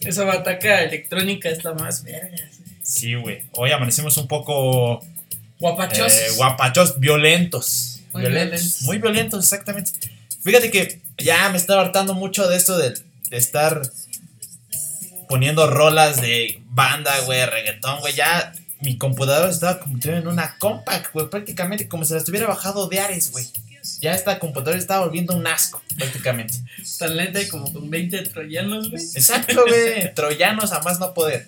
Esa bataca electrónica está más verga. Sí, güey. Hoy amanecemos un poco Guapachos. eh, guapachos, violentos. Muy violentos. violentos. Muy violentos, exactamente. Fíjate que ya me está hartando mucho de esto de, de estar poniendo rolas de banda, güey, reggaetón, güey. Ya mi computadora estaba convirtiendo en una compact, güey. Prácticamente como si la estuviera bajado de Ares, güey. Ya esta computadora estaba volviendo un asco, prácticamente. Tan lenta y como con 20 troyanos, güey. Exacto, güey. Troyanos a más no poder.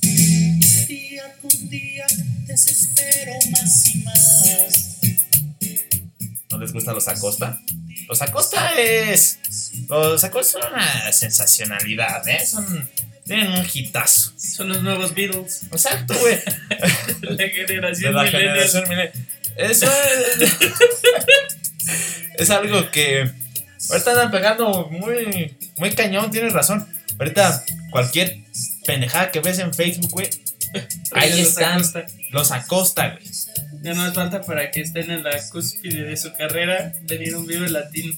Día con día desespero más y más. ¿No les gusta los Acosta? Los Acosta es. Los Acosta son una sensacionalidad, ¿eh? Son. Tienen un hitazo. Son los nuevos Beatles. Exacto, güey. La De generación la millennial. generación millennial. Eso es. es algo que. Ahorita andan pegando muy. Muy cañón, tienes razón. Ahorita cualquier pendejada que ves en Facebook, güey. Ahí están. Acosta. Los Acosta, güey. Ya no hace falta para que estén en la cúspide de su carrera venir un Vive Latino.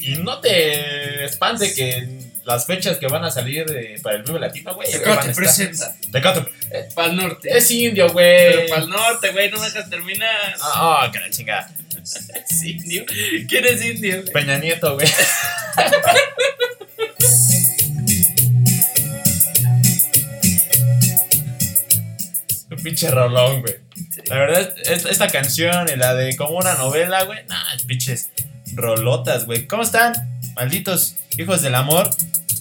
Y no te espante que las fechas que van a salir de- para el Vive Latino, güey. Tecate presenta. Tecate. Eh, Para el norte. Es indio, güey. Pero para el norte, güey, no me dejas terminar. Ah, oh, que la chingada. ¿Es indio? ¿Quién es indio? güey? Peña Nieto, güey. pinche rolón, güey. La verdad, es- esta canción y la de como una novela, güey. Nah, pinches rolotas, güey. ¿Cómo están? Malditos hijos del amor.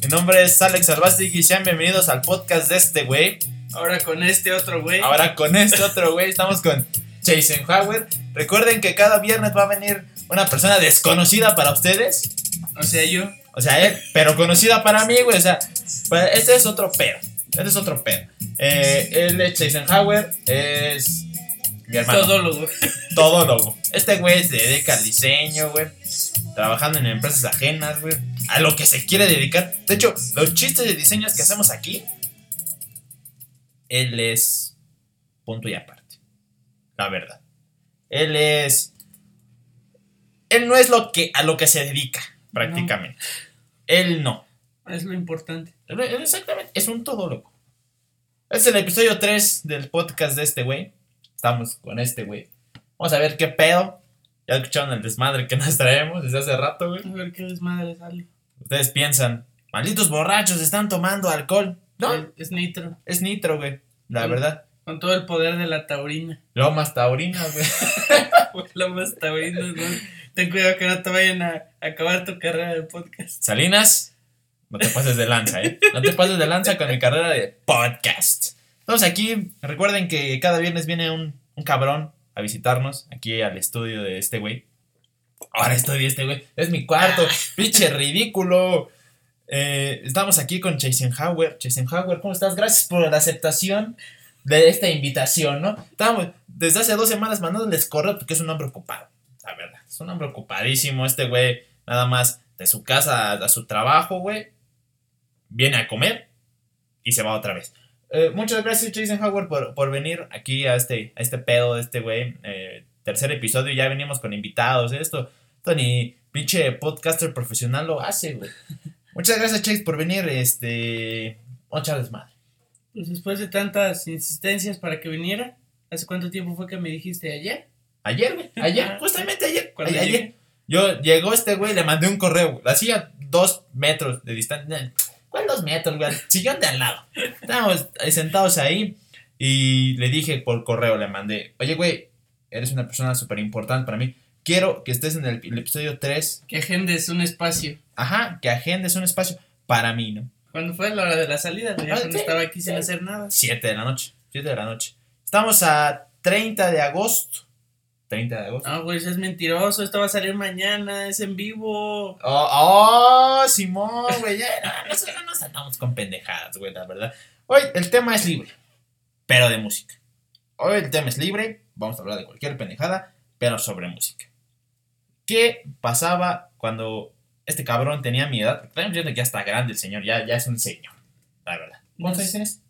Mi nombre es Alex Albastig y sean bienvenidos al podcast de este güey. Ahora con este otro güey. Ahora con este otro güey estamos con Eisenhower. Recuerden que cada viernes va a venir una persona desconocida para ustedes. O sea, yo. O sea, él, pero conocida para mí, güey. O sea, pues, este es otro pedo. Este es otro pedo. Eh, él es Eisenhower, es mi hermano. Todólogo. Todólogo. Este güey se dedica al diseño, güey. Trabajando en empresas ajenas, güey. A lo que se quiere dedicar. De hecho, los chistes de diseños que hacemos aquí, él es punto y aparte. La verdad. Él es. Él no es lo que a lo que se dedica, prácticamente. Él no. Es lo importante. Exactamente, es un todólogo. Es el episodio 3 del podcast de este güey. Estamos con este güey. Vamos a ver qué pedo. Ya escucharon el desmadre que nos traemos desde hace rato, güey. A ver qué desmadre sale. Ustedes piensan, malditos borrachos están tomando alcohol. No, Es, es nitro. es nitro, güey. La verdad. Con todo el poder de la taurina. Lomas taurinas, güey. La más taurina, ¿no? Ten cuidado que no te vayan a acabar tu carrera de podcast. Salinas, no te pases de lanza, ¿eh? No te pases de lanza con mi carrera de podcast. Estamos aquí. Recuerden que cada viernes viene un, un cabrón a visitarnos aquí al estudio de este güey. Ahora estudio este güey. Es mi cuarto. Pinche ridículo. Eh, estamos aquí con Eisenhower. Eisenhower, ¿cómo estás? Gracias por la aceptación de esta invitación, ¿no? Estamos desde hace dos semanas mandándoles correo porque es un hombre ocupado. La verdad, es un hombre ocupadísimo. Este güey, nada más de su casa a su trabajo, güey. Viene a comer y se va otra vez. Eh, muchas gracias, Eisenhower, por, por venir aquí a este, a este pedo de este güey. Eh, tercer episodio, ya venimos con invitados. Esto, ni pinche podcaster profesional lo hace, güey. Muchas gracias, Chase, por venir. Este. Muchas desmadre. Pues después de tantas insistencias para que viniera, ¿hace cuánto tiempo fue que me dijiste ayer? Ayer, güey. Ayer, justamente ayer. Ayer. llegué. Yo llegó este güey, le mandé un correo. Hacía dos metros de distancia. ¿Cuál dos metros, güey? Sillón de al lado. Estábamos sentados ahí. Y le dije por correo, le mandé. Oye, güey, eres una persona súper importante para mí. Quiero que estés en el, el episodio 3. Que agendes un espacio. Ajá, que agendes un espacio para mí, ¿no? ¿Cuándo fue la hora de la salida? Ah, cuando sí, estaba aquí sin hacer nada. 7 de la noche. 7 de la noche. Estamos a 30 de agosto. 30 de agosto. No, güey, eso es mentiroso. Esto va a salir mañana. Es en vivo. Oh, oh, Simón, güey, no, nosotros no nos andamos con pendejadas, güey, la verdad. Hoy el tema es libre, pero de música. Hoy el tema es libre, vamos a hablar de cualquier pendejada, pero sobre música. ¿Qué pasaba cuando este cabrón tenía mi edad. Estamos viendo que ya está grande el señor, ya, ya es un señor, la verdad. ¿Cuántos años tienes?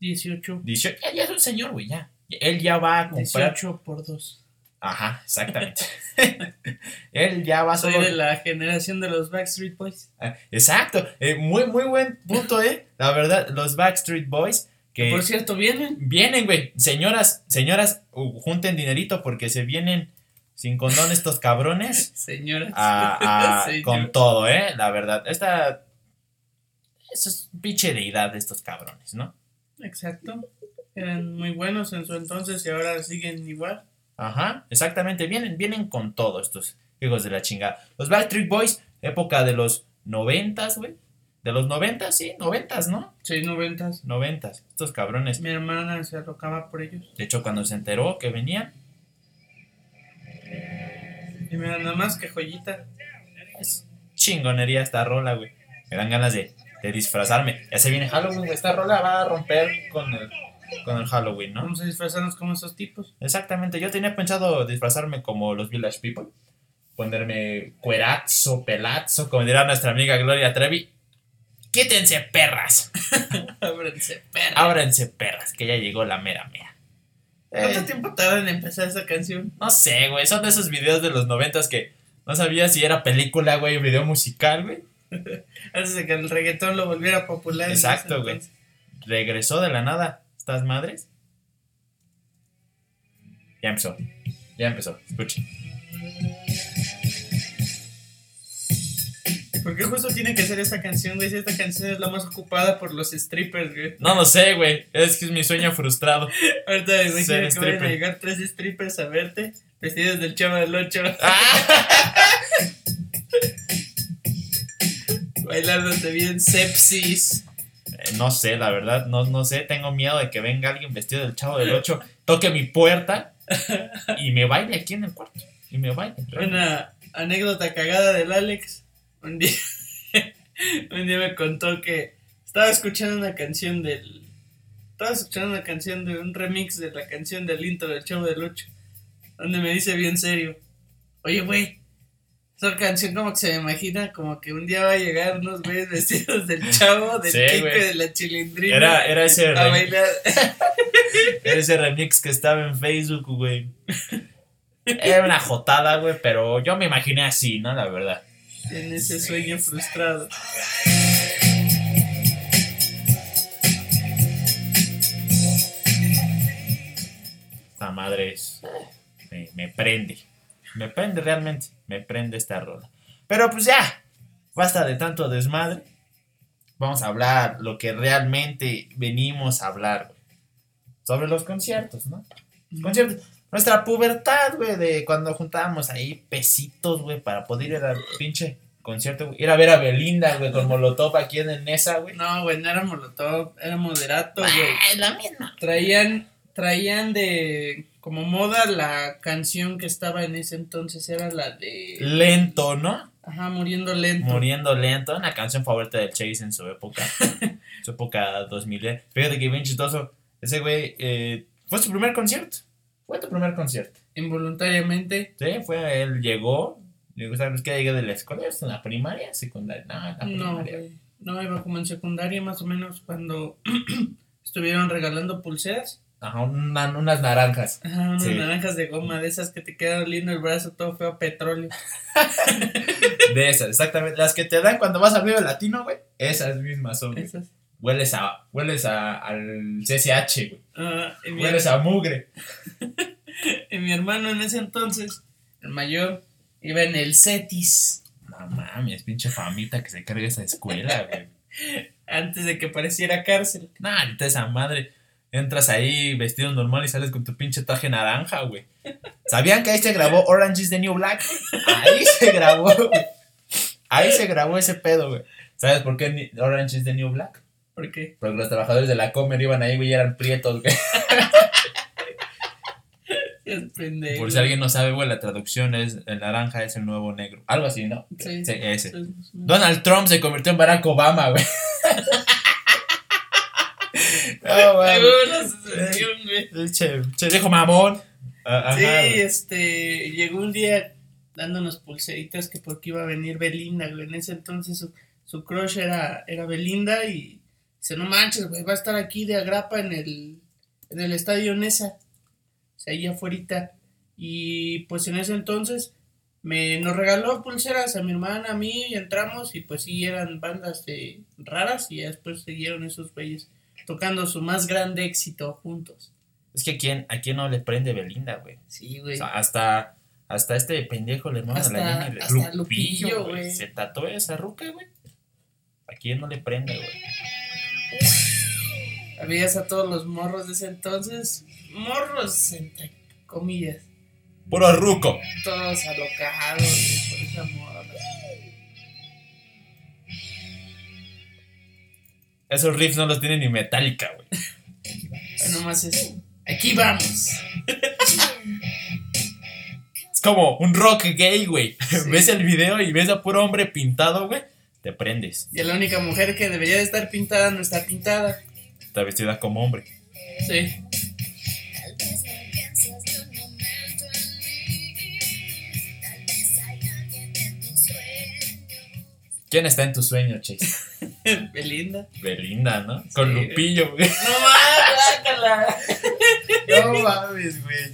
18. 18. Ya, ya es un señor, güey, ya. Él ya va a comprar. 18 por 2. Ajá, exactamente. Él ya va a Soy de la generación de los Backstreet Boys. Ah, Exacto, eh, muy, muy buen punto, ¿eh? La verdad, los Backstreet Boys que Por cierto, vienen. vienen, güey. Señoras, señoras, uh, junten dinerito porque se vienen sin condón estos cabrones Señoras. a- a- Señor. con todo, ¿eh? La verdad, esta. Eso es pinche deidad de estos cabrones, ¿no? Exacto. Eran muy buenos en su entonces y ahora siguen igual. Ajá, exactamente. Vienen, vienen con todo estos hijos de la chingada. Los Backstreet Boys, época de los noventas, güey. De los noventas, sí, noventas, ¿no? Seis noventas. Noventas. Estos cabrones. Mi hermana se alocaba por ellos. De hecho, cuando se enteró que venían, Y mira, nada más que joyita. es chingonería esta rola, güey. Me dan ganas de, de disfrazarme. Ya se viene Halloween. Esta rola va a romper con el, con el Halloween, ¿no? Vamos a disfrazarnos como esos tipos. Exactamente. Yo tenía pensado disfrazarme como los Village People. Ponerme cuerazo, pelazo, como dirá nuestra amiga Gloria Trevi. Quítense, perras. Ábranse, perra. Ábranse, perras, que ya llegó la mera mera. ¿Cuánto Eh, tiempo tarda en empezar esa canción? no sé, güey. Son de esos videos de los noventas que no sabía si era película, güey, o video musical, güey. Antes de que el reggaetón lo volviera popular. Exacto, güey. Regresó de la nada estas madres. Ya empezó. Ya empezó. Escuchen. ¿Por qué justo tiene que ser esta canción, güey? Si esta canción es la más ocupada por los strippers, güey. No lo sé, güey. Es que es mi sueño frustrado. Ahorita me imagino que vayan a llegar tres strippers a verte, vestidos del chavo del 8, bailándote bien sepsis. No sé, la verdad, no, no sé. Tengo miedo de que venga alguien vestido del chavo del 8, toque mi puerta y me baile aquí en el cuarto. Y me baile. Una anécdota cagada del Alex. Un día, un día me contó que estaba escuchando una canción del. Estaba escuchando una canción de un remix de la canción del intro del Chavo del 8. Donde me dice bien serio: Oye, güey, esa canción como que se me imagina como que un día va a llegar unos güeyes vestidos del Chavo, del Sí, Kiko güey. y de la chilindrina. Era, era, ese a remix, bailar. era ese remix que estaba en Facebook, güey. Era una jotada, güey, pero yo me imaginé así, ¿no? La verdad. en ese sueño frustrado. Esta madre es. Me, me prende. Me prende realmente. Me prende esta rola. Pero pues ya. Basta de tanto desmadre. Vamos a hablar lo que realmente venimos a hablar, güey. Sobre los conciertos, ¿no? Los conciertos. Nuestra pubertad, güey, de cuando juntábamos ahí pesitos, güey, para poder ir al pinche concierto, güey. Ir a ver a Belinda, güey, con Molotov aquí en el Nesa, güey. No, güey, no era Molotov, era Moderato, güey. Ah, la misma. Traían, traían de como moda la canción que estaba en ese entonces, era la de... Lento, ¿no? Ajá, muriendo lento. Muriendo lento, una canción favorita del Chase en su época, su época 2000. eh. Fíjate que bien chistoso, ese güey eh, fue su primer concierto, fue tu primer concierto. Involuntariamente. Sí, fue, él llegó, llegó, ¿sabes qué? Llegué de la escuela, ¿es en la primaria, secundaria? No, en la No, primaria. No, iba como en secundaria más o menos cuando estuvieron regalando pulseras. Ajá, una- unas naranjas. Ajá, unas Sí. naranjas de goma, de esas que te quedan oliendo el brazo todo feo a petróleo. De esas, exactamente. Las que te dan cuando vas al Vive Latino, güey. Esas mismas son. güey. Esas. Hueles a, hueles a, al CCH, güey. Ah, Hueles a mugre. y mi hermano en ese entonces, el mayor, iba en el CETIS. No mames, pinche famita que se carga esa escuela, güey. Antes de que pareciera cárcel. Nah, ahorita esa madre. Entras ahí vestido normal y sales con tu pinche traje naranja, güey. ¿Sabían que ahí se grabó Orange is the New Black? Ahí se grabó, güey. Ahí se grabó ese pedo, güey. ¿Sabes por qué Orange is the New Black? ¿Por qué? Porque los trabajadores de la Comer iban ahí, güey, y eran prietos, güey. Pendejo. Por si alguien no sabe, güey, la traducción es el naranja es el nuevo negro. Algo así, ¿no? Sí, Sí, ese. Donald Trump se convirtió en Barack Obama, güey. no, Ay, güey. Che, dijo mamón. Ah, Ajá, Sí, este, llegó un día dándonos pulseritas que porque iba a venir Belinda, güey. En ese entonces su, su crush era, era Belinda y dice, no manches, güey, va a estar aquí de agrapa en el, en el estadio Nesa. O sea, ahí afuera. Y pues en ese entonces me nos regaló pulseras a mi hermana, a mí, y entramos y pues sí eran bandas de raras y ya después siguieron esos güeyes tocando su más grande éxito juntos. Es que a quién, a quién no le prende Belinda, güey. Sí, O güey. sea, hasta, hasta este pendejo le de la Jenny, hasta Lupillo, Lupillo, güey. Se tatuó esa ruca, güey. ¿A quién no le prende, güey? Habías a todos los morros de ese entonces, morros entre comillas, Puro ruco. todos alocados güey, por esa morra. Esos riffs no los tiene ni Metallica, güey. Bueno, más es, aquí vamos. Es como un rock gay, güey. Sí. Ves el video y ves a puro hombre pintado, güey. Te prendes. Y la única mujer que debería de estar pintada no está pintada. Está vestida como hombre. Sí. ¿Quién está en tu sueño, Chase? Belinda. Belinda, ¿no? Con Sí. Lupillo, güey. No mames. No mames, güey.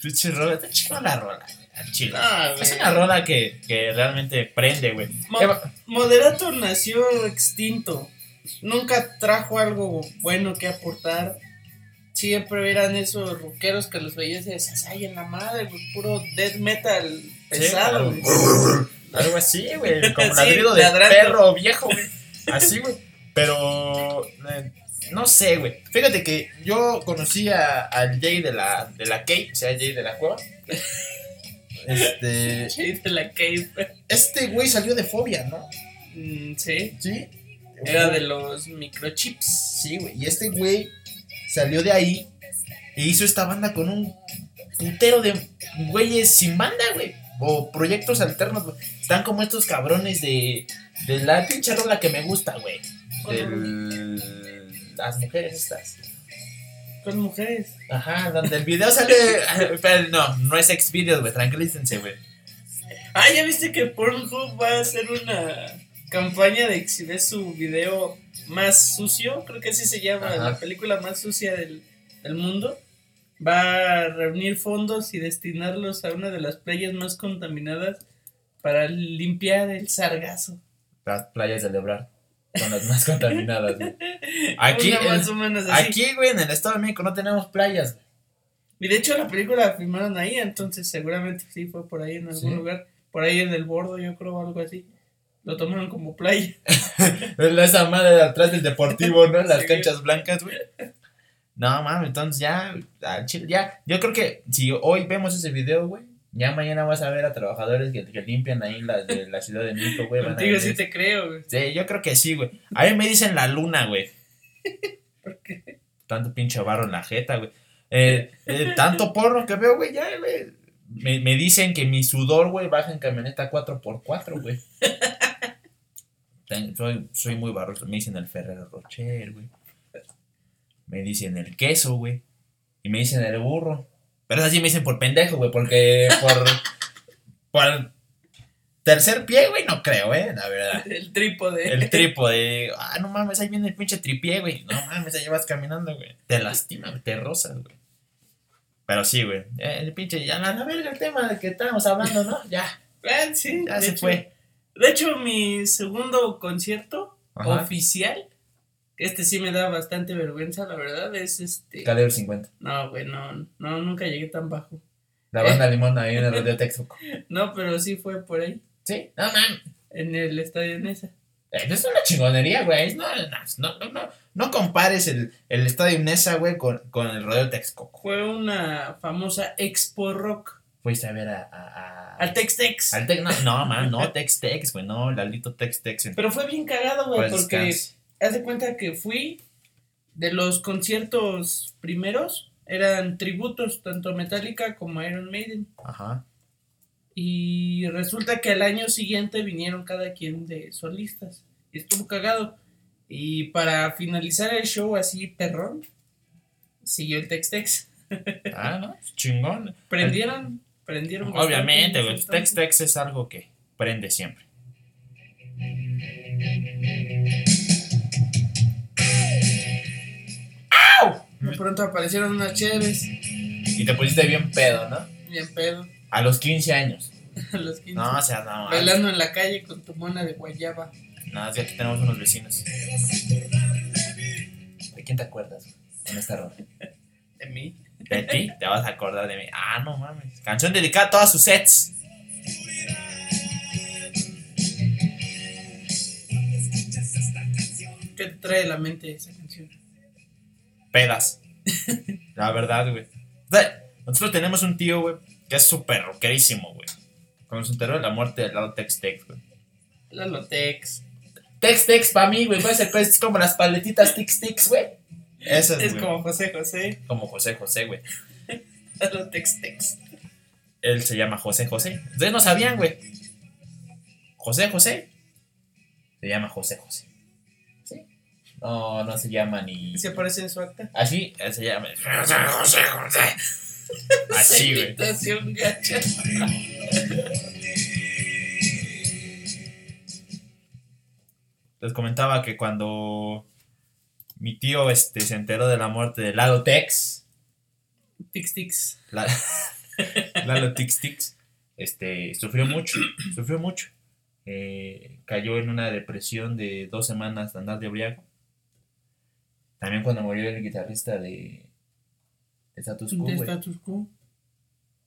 Pinche rola. Está chingona la rola, chile. No, Es una rola que, que realmente prende, güey. Mo- Moderato nació extinto. Nunca trajo algo bueno que aportar. Siempre eran esos rockeros que los veías y decías, ay, en la madre, güey, puro death metal pesado, Sí. Algo así, güey. Como Sí, ladrido de ladrando. perro viejo, güey. Así, güey. Pero. eh, no sé, güey. Fíjate que yo conocí a- al Jay de la, de la Kate, o sea, Jay de la cueva. Este. Sí, de la cave. Este güey salió de fobia, ¿no? Mm, sí, Sí. era de los microchips. Sí, güey. Y este güey salió de ahí e hizo esta banda con un putero de güeyes sin banda, güey. O proyectos alternos, güey. Están como estos cabrones de, de la pinche rola que me gusta, güey. De las mujeres estas. Con mujeres. Ajá, donde el video sale. Pero no, no es ex videos, güey. Tranquilícense, güey. Ah, ¿ya viste que Pornhub va a hacer una campaña de exhibir su video más sucio? Creo que así se llama, Ajá. la película más sucia del, del mundo. Va a reunir fondos y destinarlos a una de las playas más contaminadas para limpiar el sargazo. Las playas de Lebrar son las más contaminadas, güey. Aquí, Una más en- o menos así. aquí, güey, en el Estado de México no tenemos playas. Y de hecho la película la filmaron ahí, entonces seguramente sí fue por ahí en algún Sí. lugar. Por ahí en el bordo, yo creo, algo así. Lo tomaron como playa. Esa madre de atrás del deportivo, ¿no? Las Sí. canchas blancas, güey. No, mames, entonces ya, ya, yo creo que si hoy vemos ese video, güey, ya mañana vas a ver a trabajadores que, que limpian ahí la, de la Ciudad de México, güey. Contigo sí te creo, güey. Sí, yo creo que sí, güey. A mí me dicen la luna, güey. ¿Por qué? Tanto pinche barro en la jeta, güey. Eh, eh, tanto porno que veo, güey, ya, güey. Me, me dicen que mi sudor, güey, baja en camioneta 4x4, güey. Soy, soy muy barroso. Me dicen el Ferrero Rocher, güey. Me dicen el queso, güey. Y me dicen el burro. Pero así me dicen por pendejo, güey, porque por. por tercer pie, güey, no creo, eh, la verdad. El trípode. El trípode. Ah, no mames, ahí viene el pinche tripié, güey. No mames, ahí vas caminando, güey. Te lastima, te rozas, güey. Pero sí, güey. El pinche, ya la, la verga el tema del que estábamos hablando, ¿no? Ya, sí, ya se hecho- fue. De hecho, mi segundo concierto Ajá. oficial, este sí me da bastante vergüenza, la verdad, es este. Calibre 50. No, güey, no, no, nunca llegué tan bajo. La banda Limón ahí en el Radio Texuco. No, pero sí fue por ahí, Sí, no mames. en el estadio Nesa. Eh, Es una chingonería, güey. No, no, no, no, no compares el, el estadio Nesa, güey, con, con el Radio Texcoco. Fue una famosa Expo Rock. Fuiste a ver a. a, a- Al Tex Tex. al Tex- no, no, man, no Tex Tex, güey, no, Lalito Tex Tex. Pero fue bien cagado, güey, Pues porque descanse. Haz de cuenta que fui de los conciertos primeros, eran tributos, tanto Metallica como Iron Maiden. Ajá. Y resulta que al año siguiente vinieron cada quien de solistas. Y estuvo cagado. Y para finalizar el show así, perrón, siguió el Tex Tex. Ah, no, chingón. Prendieron prendieron. Obviamente, en güey. ese Tex entonces. Tex es algo que prende siempre. Pronto aparecieron unas chéves, Y te pusiste bien pedo, ¿no? bien pedo, A los 15 años. a los 15. No, o sea, no. Bailando en la calle con tu mona de guayaba. No, es que aquí tenemos unos vecinos. ¿De quién te acuerdas en esta rola? De mí. ¿De ti? Te vas a acordar de mí. Ah, no mames. Canción dedicada a todas sus sets. ¿Qué te trae a la mente esa canción? Pedas. La verdad, güey. Nosotros tenemos un tío, güey, que es súper rockerísimo, güey. Cuando se enteró de la muerte del lado Tex Tex, güey. La Lotex. Tex Tex para mí, güey, pues, es como las paletitas Tix Tix, güey. Es güey. como José José. Como José José, güey. La Lotex Tex. Él se llama José José. Ustedes no sabían, güey. José José. Se llama José José. No, no se llama ni. ¿Se aparece en su acta? Así él se llama. José José José. Así, güey. Gacha. Les comentaba que cuando mi tío este, se enteró de la muerte de Lalo Tex, Tix Tix. La- Lalo Tix Tix, este, sufrió mucho, sufrió mucho. Eh, cayó en una depresión de dos semanas de andar de briago. También cuando murió el guitarrista de, de Status Quo, De status quo.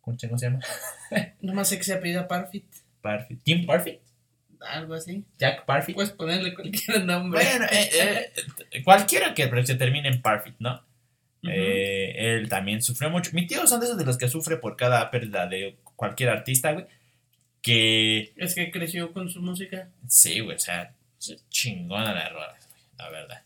¿Cómo se llama? Nomás sé que se apellida Parfit. Parfit. Tim Parfit. Algo así. Jack Parfit. Puedes ponerle cualquier nombre. Bueno, eh, eh, cualquiera que se termine en Parfit, ¿no? Eh, él también sufrió mucho. Mi tío son de esos de los que sufre por cada pérdida de cualquier artista, güey. Que Es que creció con su música. sí, güey, o sea, chingona la rola, güey, la verdad.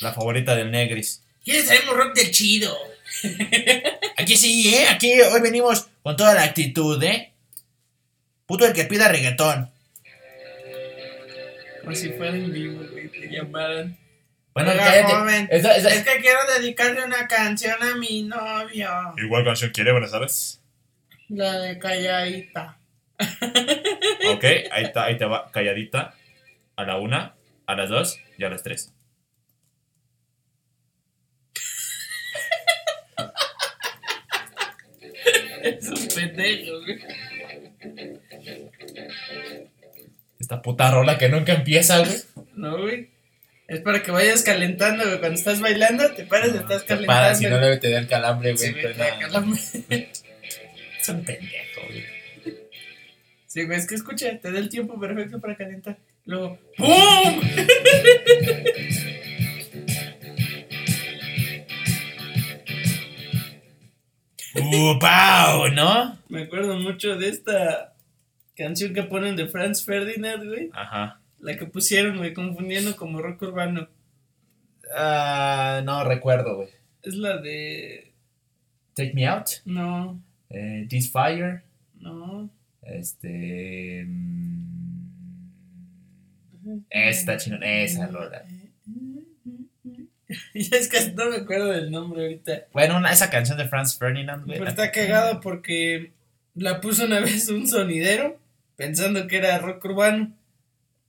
La favorita del Negris. ¿Quieres traemos rock del chido? Aquí sí, ¿eh? Aquí hoy venimos con toda la actitud, ¿eh? Puto el que pida reggaetón. Como si fuera en vivo, güey. Te llamaran. Bueno, Oiga, cállate. joven, Esa- esa- Es que quiero dedicarle una canción a mi novio. Igual canción quiere, buenas tardes. La de Calladita. Ok, ahí, está, ahí te va calladita. A la una, a las dos y a las tres. Es un pendejo, güey. Esta puta rola que nunca empieza, güey. No, güey. Es para que vayas calentando, güey. Cuando estás bailando, te paras y estás Te calentando. paras, si no le te da el calambre, güey. Sí, güey, pero te da no. calambre. Es un pendejo, güey. Sí, güey, es que escucha, te da el tiempo perfecto para calentar. Luego, ¡pum! ¡Uh, pau! ¿No? Me acuerdo mucho de esta canción que ponen de Franz Ferdinand, güey. Ajá. La que pusieron, güey, confundiendo como rock urbano. Ah, no recuerdo, güey. Es la de. Take Me Out. No, eh, This Fire. no. Este. mm, Esta chingón. Esa rola. Ya es que no me acuerdo del nombre ahorita. Bueno, una- esa canción de Franz Ferdinand, güey. Pero está cagado porque la puso una vez un sonidero pensando que era rock urbano.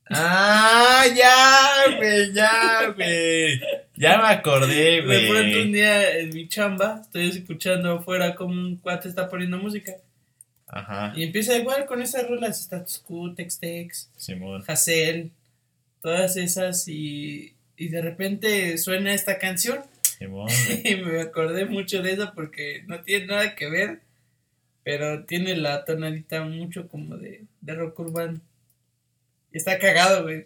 Ah, ya, güey, ya, güey. Ya me acordé, De pronto un güey. día en mi chamba estoy escuchando afuera como un cuate está poniendo música. Ajá, Y empieza igual con esas rolas, Status Quo, Tex Tex, Simón. Hassel, todas esas y, y de repente suena esta canción y me acordé mucho de eso porque no tiene nada que ver, pero tiene la tonalidad mucho como de, de rock urbano. Y está cagado, güey.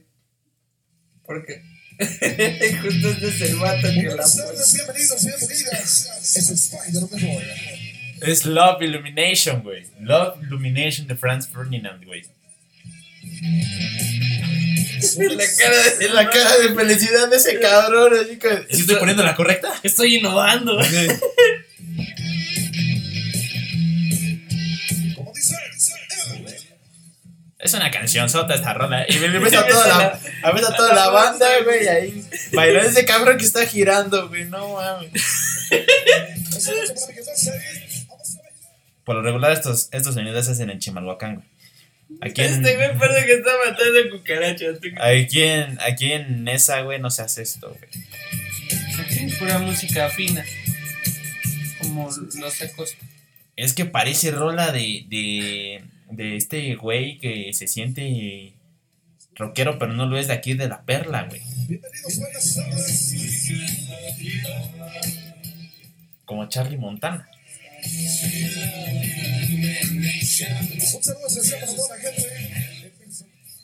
Porque justo este es el vato que la Buenas pone. tardes, bienvenidos, bienvenidas. Es Spider lo mejor. Es Love Illumination, güey. Love Illumination de Franz Ferdinand, güey. La cara de Es la cara de felicidad de ese cabrón, así que. ¿Sí estoy poniendo la correcta? Estoy innovando. Es una canción sota esta rola. Y me ves a toda la, a ves a toda la banda, güey, ahí. Bailando ese cabrón que está girando, güey. No mames. Por lo regular, estos, estos sonidos se hacen en Chimalhuacán, güey. Aquí en, Este güey parece que está matando cucarachas. aquí en, aquí en esa, güey, no se hace esto, güey. Aquí es pura música fina. Como los ecos. Es que parece rola de, de, de este güey que se siente rockero, pero no lo es de aquí de la perla, güey. Como Charlie Montana.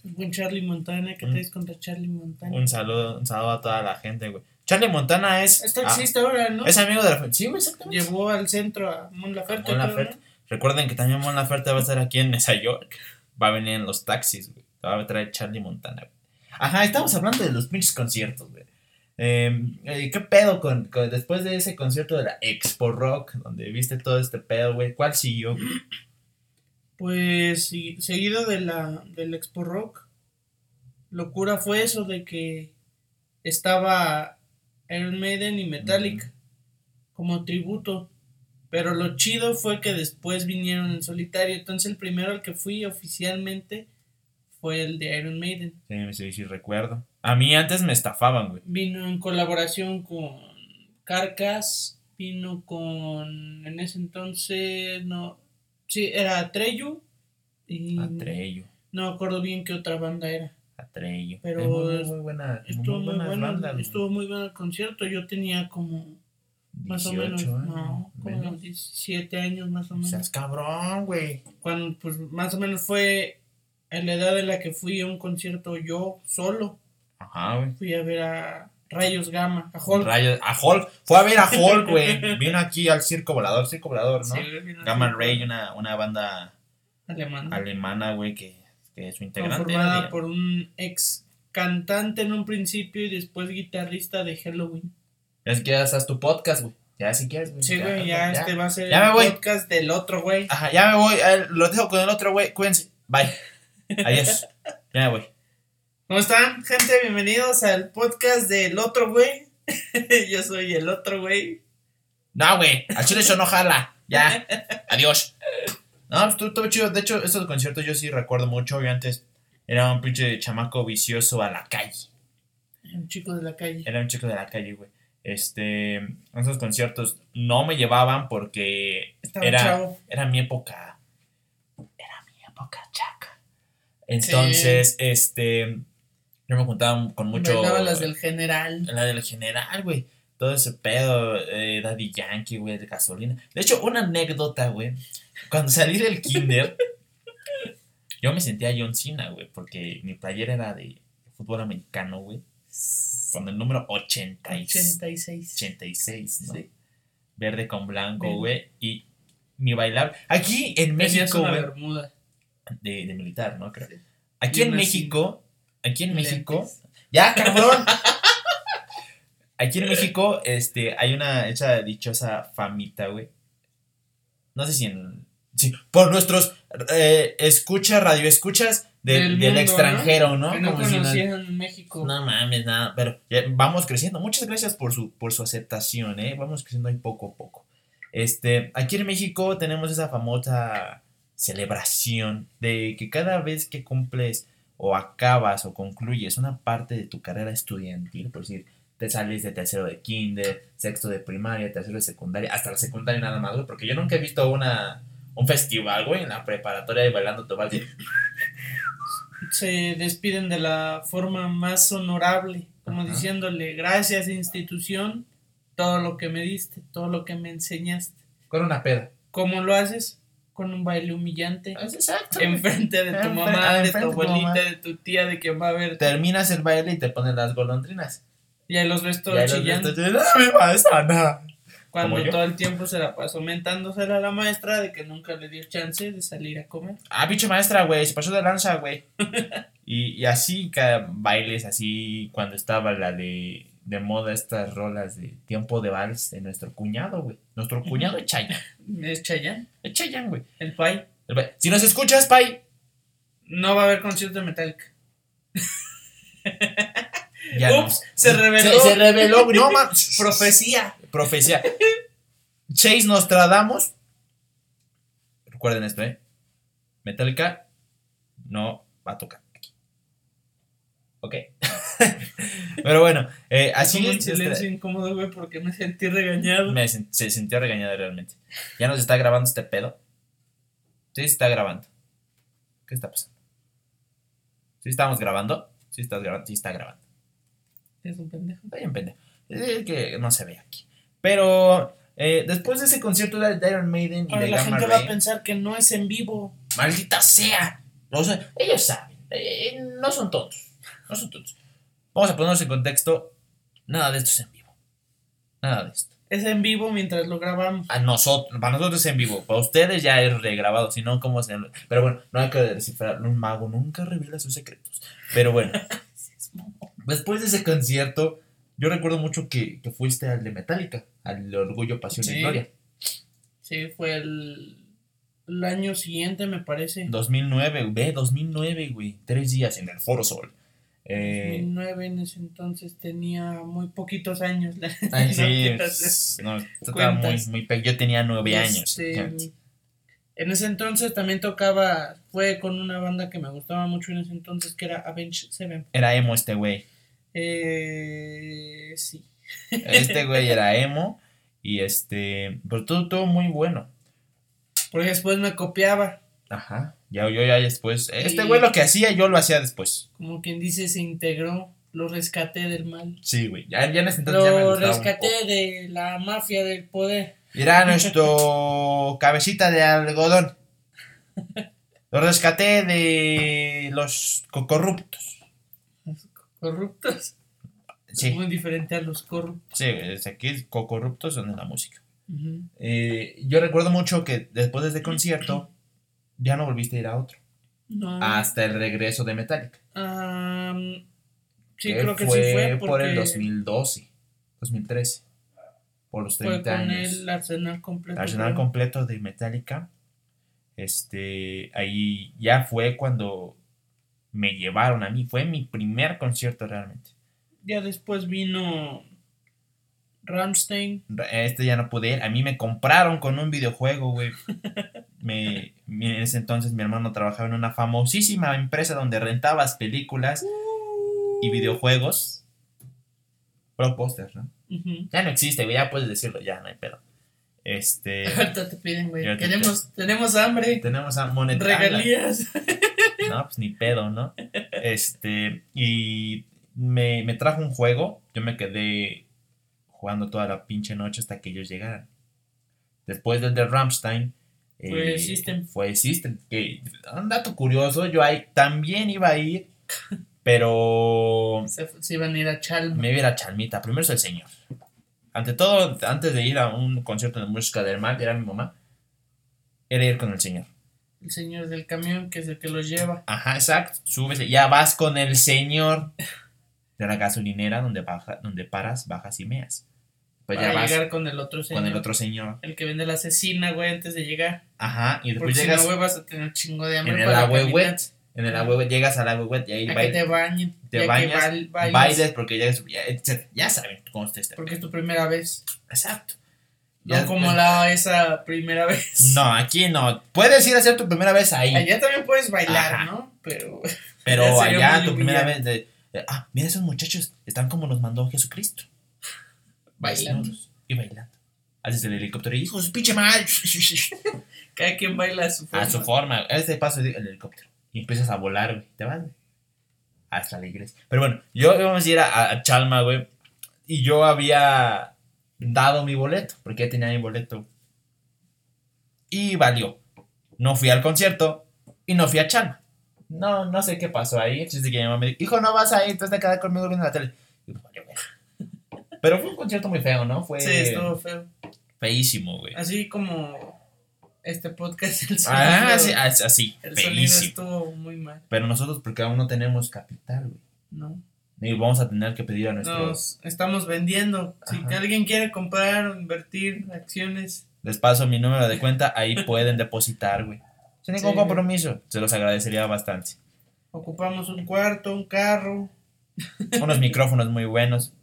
Buen Charlie Montana. ¿Qué Mm. traes contra Charlie Montana? Un saludo, un saludo a toda la gente, güey. Charlie Montana es. Esto ah, existe ahora, ¿no? es amigo de la. Sí, güey, exactamente. Llevó al centro a Mon Laferte. Mon Laferte. ¿no? Recuerden que también Mon Laferte va a estar aquí en Nueva York. Va a venir en los taxis, güey. Va a traer Charlie Montana, güey. Ajá, estamos hablando de los pinches conciertos, güey. Eh, eh, ¿Qué pedo con, con- después de ese concierto de la Expo Rock, donde viste todo este pedo, güey? ¿Cuál siguió? Pues sí, seguido de la del Expo Rock, locura fue eso de que estaba Iron Maiden y Metallica como tributo. Pero lo chido fue que después vinieron en solitario. Entonces el primero al que fui oficialmente fue el de Iron Maiden. Sí, sí, sí, recuerdo. A mí antes me estafaban, güey. Vino en colaboración con Carcass, vino con en ese entonces no sí era Atreyu y Atreyo, no me acuerdo bien qué otra banda era. Atreyo. Pero Es muy, muy, muy buena. Estuvo muy, bandas, güey. estuvo muy bueno el concierto. Yo tenía como más o 18, menos, ¿eh? no, como Menos. 17 años más o menos. Seas cabrón, güey. Cuando pues más o menos fue en la edad en la que fui a un concierto yo solo. Ajá, güey. Fui a ver a Rayos Gamma, a Hulk. Rayos- a Hulk. Fue a ver a Hulk, güey. Vino aquí al Circo Volador, Circo Volador, ¿no? Sí, Gamma Ray, una, una banda alemán. alemana, güey, que, que su integrante era de- por un ex cantante en un principio y después guitarrista de Halloween. Es que ya tu podcast, güey. Ya si quieres, güey. Sí, güey, ya, este va a ser Ya el voy. podcast del otro güey. Ajá, ya me voy. eh, lo dejo con el otro, güey. Cuídense. Bye. Adiós. Ya me voy. ¿Cómo están, gente? Bienvenidos al podcast del otro güey. Yo soy el otro güey. No, güey. Al chile eso no jala. Ya. Adiós. No, pues estuvo chido. De hecho, estos conciertos yo sí recuerdo mucho. Yo antes era un pinche chamaco vicioso a la calle. Un chico de la calle. Era un chico de la calle, güey. Este, esos conciertos no me llevaban porque Estaba era, chavo. era mi época. Era mi época chaca. Entonces, este, yo me juntaba con mucho. Bailaba las del general. La del general, güey. Todo ese pedo, eh, Daddy Yankee, güey, de gasolina. De hecho, una anécdota, güey. Cuando salí del kinder, yo me sentía John Cena, güey, porque mi playera era de fútbol americano, güey. Con el número 86. 86. 86, ¿no? Sí. Verde con blanco, güey. Y mi bailable. Aquí en México, güey. De, de militar, ¿no? Creo. Sí. Aquí en México. Aquí en Lentes. México. ¡Ya, cabrón! Aquí en México, este, hay una hecha dichosa famita, güey. No sé si en. Sí, por nuestros eh, escuchas, radio escuchas del, Del del mundo, extranjero, ¿no? Que no Como si no- conocían México. no mames, nada, pero vamos creciendo. Muchas gracias por su, por su aceptación, ¿eh? Vamos creciendo ahí poco a poco. Este, aquí en México tenemos esa famosa celebración de que cada vez que cumples o acabas o concluyes una parte de tu carrera estudiantil, por decir, te sales de tercero de kinder, sexto de primaria, tercero de secundaria, hasta la secundaria nada más, güey, porque yo nunca he visto una, un festival, güey, en la preparatoria de bailando tu vals de- Se despiden de la forma más honorable. Como Ajá. diciéndole, gracias institución, todo lo que me diste, todo lo que me enseñaste. con una peda. ¿Cómo lo haces? Con un baile humillante. Exacto. Enfrente de tu mamá, ah, de tu abuelita, mamá. de tu tía, de quien va a ver. terminas el baile y te ponen las golondrinas. Y ahí los ves todos chillando. Cuando todo el tiempo se la pasó mentándosela a la maestra de que nunca le dio chance de salir a comer. Ah, pinche maestra, güey, se pasó de lanza, güey. y, y así, cada bailes así, cuando estaba la de, de moda estas rolas de tiempo de vals de nuestro cuñado, güey. Nuestro cuñado es Chayanne. Es Chayanne, Es Chayanne, güey. el Pai. El Si nos escuchas, Pai. No va a haber concierto de Metallica. Ya no. Ups, se reveló. Se, se reveló, güey. No, man. Profecía. Profecía. Chase Nostradamus. Recuerden esto, ¿eh? Metallica no va a tocar aquí. ¿Ok? Pero bueno, eh, así Como un es. silencio incómodo, güey, porque me sentí regañado. Me sen- se sintió regañada realmente. ¿Ya nos está grabando este pedo? Sí, está grabando. ¿Qué está pasando? ¿Sí estamos grabando? Sí, estás grabando. Sí, está grabando. Es un pendejo. Está bien pendejo. Es que no se ve aquí. Pero eh, después de ese concierto de Iron Maiden y Ahora de la Gamma gente va a Ray, pensar que no es en vivo. maldita sea. O sea, ellos saben. eh, no son tontos. No son tontos. Vamos a ponernos en contexto. Nada de esto es en vivo. Nada de esto. Es en vivo mientras lo grabamos. A nosotros, para nosotros es en vivo. Para ustedes ya es regrabado. Si no, ¿cómo se.? Pero bueno, no hay que descifrar. Un mago nunca revela sus secretos. Pero bueno. Después de ese concierto, yo recuerdo mucho que, que fuiste al de Metallica, al Orgullo, Pasión Sí. y Gloria. Sí, fue el, el año siguiente, me parece. 2009, ve, 2009, güey. Tres días en el Foro Sol. Eh, 2009 en ese entonces tenía muy poquitos años. la- ay, no sí, quiero hacer es- no, esto estaba muy, cuentas. muy pe- Yo tenía nueve años. Este, en ese entonces también tocaba, fue con una banda que me gustaba mucho en ese entonces, que era Avenged Seven. Era emo este güey. Eh, sí. Este güey era emo. Y este. Pero todo, todo muy bueno. Porque después me copiaba. Ajá. Ya yo ya después. Este güey lo que hacía, yo lo hacía después. Como quien dice, se integró. Lo rescaté del mal. Sí, güey. Ya, ya en ese entonces ya me Lo gustaba un rescaté de la mafia del poder. Era nuestro cabecita de algodón. Lo rescaté de los co- corruptos. Corruptos. Sí, Muy diferente a los corruptos. sí, es aquí co- corruptos son en la música. Ujú. Eh, yo recuerdo mucho que después de ese concierto ya no volviste a ir a otro. No. Hasta el regreso de Metallica. Sí, que creo que fue sí fue. por el porque 2012, 2013. Por los Fue 30 con años. el arsenal completo. El arsenal completo de Metallica. Este, ahí ya fue cuando me llevaron a mí. Fue mi primer concierto realmente. Ya después vino Ramstein. Este ya no pude ir. A mí me compraron con un videojuego, güey. Me, en ese entonces mi hermano trabajaba en una famosísima empresa donde rentabas películas y videojuegos. Pro póster, ¿no? Ya no existe. Ya puedes decirlo, ya no hay pedo. Este. Ahorita te piden, güey. Te Queremos, tenemos hambre. tenemos monetaria. Regalías. No, pues ni pedo, ¿no? Este, y me, me trajo un juego, yo me quedé jugando toda la pinche noche hasta que ellos llegaran. Después del de Rammstein, eh, Fue System. Fue System, que un dato curioso, yo ahí también iba a ir, pero Se, se iban a ir a Chalma. me iba a ir a Chalmita, primero es el señor. Ante todo, antes de ir a un concierto de música del mar, era mi mamá, era ir con el señor. El señor del camión, que es el que los lleva. Ajá, exacto. Subes, ya vas con el señor de la gasolinera donde baja, donde paras, bajas y meas. Pues para ya vas llegar con el otro señor. con el otro señor. El que vende la asesina, güey, antes de llegar. Ajá, y Porque después si llegas no, güey, vas a tener chingo de hambre en el agua wet. En el agua llegas al agua wet y ahí bailes, te bañen. te bañas, bail- bailes, bailes porque ya, es- ya, etcétera. ya saben cómo está este. Porque es tu primera vez. Exacto. No Ya como la esa primera vez. No, aquí no. Puedes ir a hacer tu primera vez ahí. Allá también puedes bailar, Ajá. ¿no? Pero. pero allá tu primera vez de, de, Ah, mira esos muchachos. Están como nos mandó Jesucristo. Bailando. Y bailando. Haces el helicóptero y hijo de su pinche madre. Cada quien baila a su forma. A su forma. Este paso el helicóptero. Y empiezas a volar, güey. Te vas, güey. Hasta la iglesia. Pero bueno, yo íbamos a ir a, a Chalma, güey. Y yo había dado mi boleto. Porque ya tenía mi boleto. Y valió. No fui al concierto. Y no fui a Chalma. No, no sé qué pasó ahí. Chiste que mi mamá me dijo, hijo, no vas a ir. Tú vas a quedar conmigo viendo la tele. Y pues, valió, güey. Pero fue un concierto muy feo, ¿no? Fue Sí, estuvo feo. feísimo, güey. Así como este podcast, el sonido, Ah, sí, as- así, el sonido feísimo. estuvo muy mal, Pero nosotros, porque aún no tenemos capital, güey. ¿no? Y vamos a tener que pedir a nuestros. Nos estamos vendiendo. Si alguien quiere comprar o invertir acciones, Les paso mi número de cuenta, ahí pueden depositar, güey. Sin ningún Sí. compromiso. Se los agradecería bastante. ocupamos un cuarto, un carro. Unos micrófonos muy buenos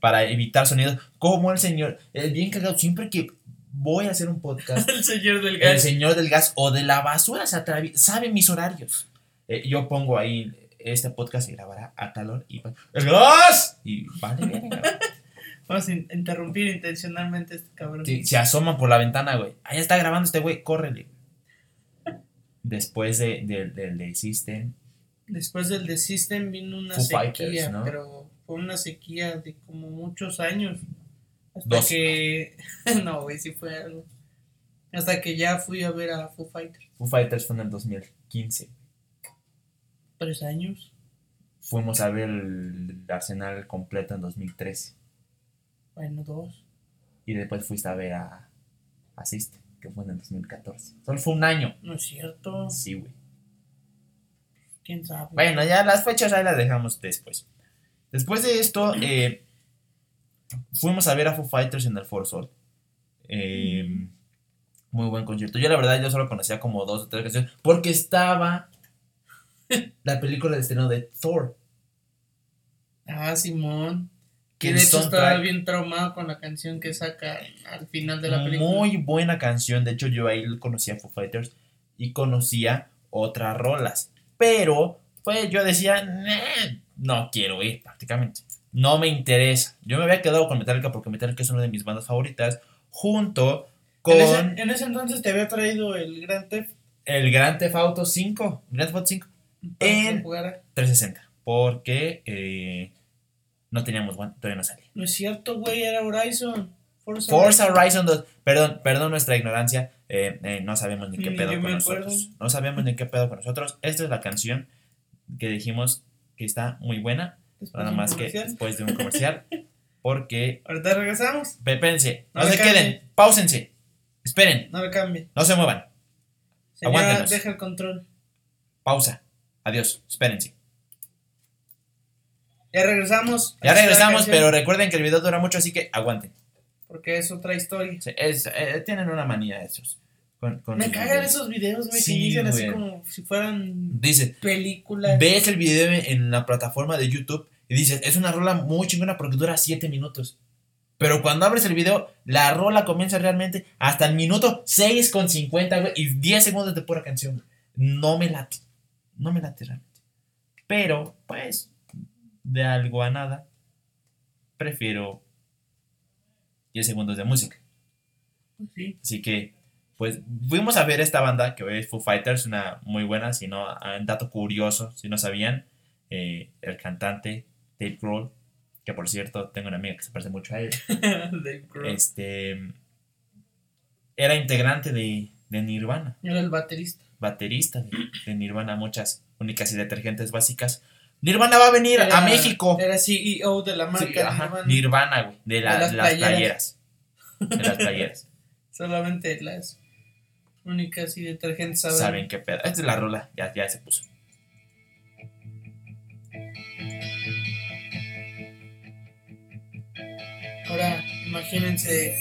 para evitar sonidos. Como el señor. Es bien cagado. Siempre que voy a hacer un podcast El señor del el gas. señor del gas o de la basura se sabe mis horarios. Eh, yo pongo ahí, este podcast se grabará a calor y va- ¡El gas! Y vale, verga. Vamos a in- interrumpir intencionalmente a este cabrón. Sí, se asoman por la ventana, güey. Ahí está grabando este güey, córrele. Después de, de- del de System, Después del The System vino una Foo sequía, Fighters, ¿no? pero fue una sequía de como muchos años. Hasta Dos. que. no, güey, sí fue algo. Hasta que ya fui a ver a Foo Fighters. Foo Fighters fue en el 2015. Tres años. Fuimos a ver el Arsenal completo en 2013. Bueno, dos. Y después fuiste a ver a, a System, que fue en el 2014. Solo fue un año. No es cierto. Sí, güey. ¿Quién sabe? Bueno, ya las fechas ahí las dejamos después. Después de esto, eh, fuimos a ver a Foo Fighters en el Foro Sol. Eh, muy buen concierto. Yo la verdad yo solo conocía como dos o tres canciones porque estaba la película de estreno de Thor. Ah, Simón. Que de hecho estaba bien traumado con la canción que saca al final de la película. Muy buena canción. De hecho, yo ahí conocía Foo Fighters y conocía otras rolas. Pero, pues yo decía, "Nah, no quiero ir prácticamente. No me interesa. Yo me había quedado con Metallica porque Metallica es una de mis bandas favoritas. Junto con En, ese, en ese entonces te había traído el Grand Theft el Grand Theft Auto 5. Grand Theft Auto 5 para que En- lo jugara. 360. Porque eh, no teníamos One, todavía no salía. No es cierto, güey, era Horizon. Forza, Forza Horizon 2. Perdón, perdón nuestra ignorancia. eh, eh, no sabemos ni qué Ni pedo con nosotros. No sabemos ni qué pedo con nosotros. Esta es la canción que dijimos que está muy buena. Después Nada más que después de un comercial. Porque, Ahorita regresamos. espérense, no, No se cambie. queden, pausense, esperen, No le cambie. no se muevan. Señora, Aguántenos. deja el control. Pausa. Adiós, espérense. Ya regresamos. Ya regresamos, pero recuerden que el video dura mucho, así que aguanten. Porque es otra historia. Sí, es- eh, tienen una manía esos. Con, con Me cagan videos. esos videos, güey, que Sí, inician así como si fueran Dice, películas. ves el video en la plataforma de YouTube y dices, es una rola muy chingona porque dura 7 minutos. Pero cuando abres el video, la rola comienza realmente hasta el minuto 6 con 50, güey, y 10 segundos de pura canción. No me late. No me late realmente. Pero, pues, de algo a nada, prefiero 10 segundos de música. Sí. Así que, pues, fuimos a ver esta banda que es Foo Fighters, una muy buena, si no, ah, un dato curioso, si no sabían, eh, el cantante Dave Grohl, que por cierto, tengo una amiga que se parece mucho a él, Dave Grohl. este, era integrante de, de Nirvana, Era el baterista. baterista de, de Nirvana, muchas únicas y detergentes básicas. Nirvana va a venir a México. Era CEO de la Sí, marca ajá, Nirvana. Nirvana, güey, de, la- De las de las playeras. playeras. De las playeras. Solamente las únicas y detergentes saben. Saben qué pedo. Esta es la rola, ya, ya se puso. Ahora, imagínense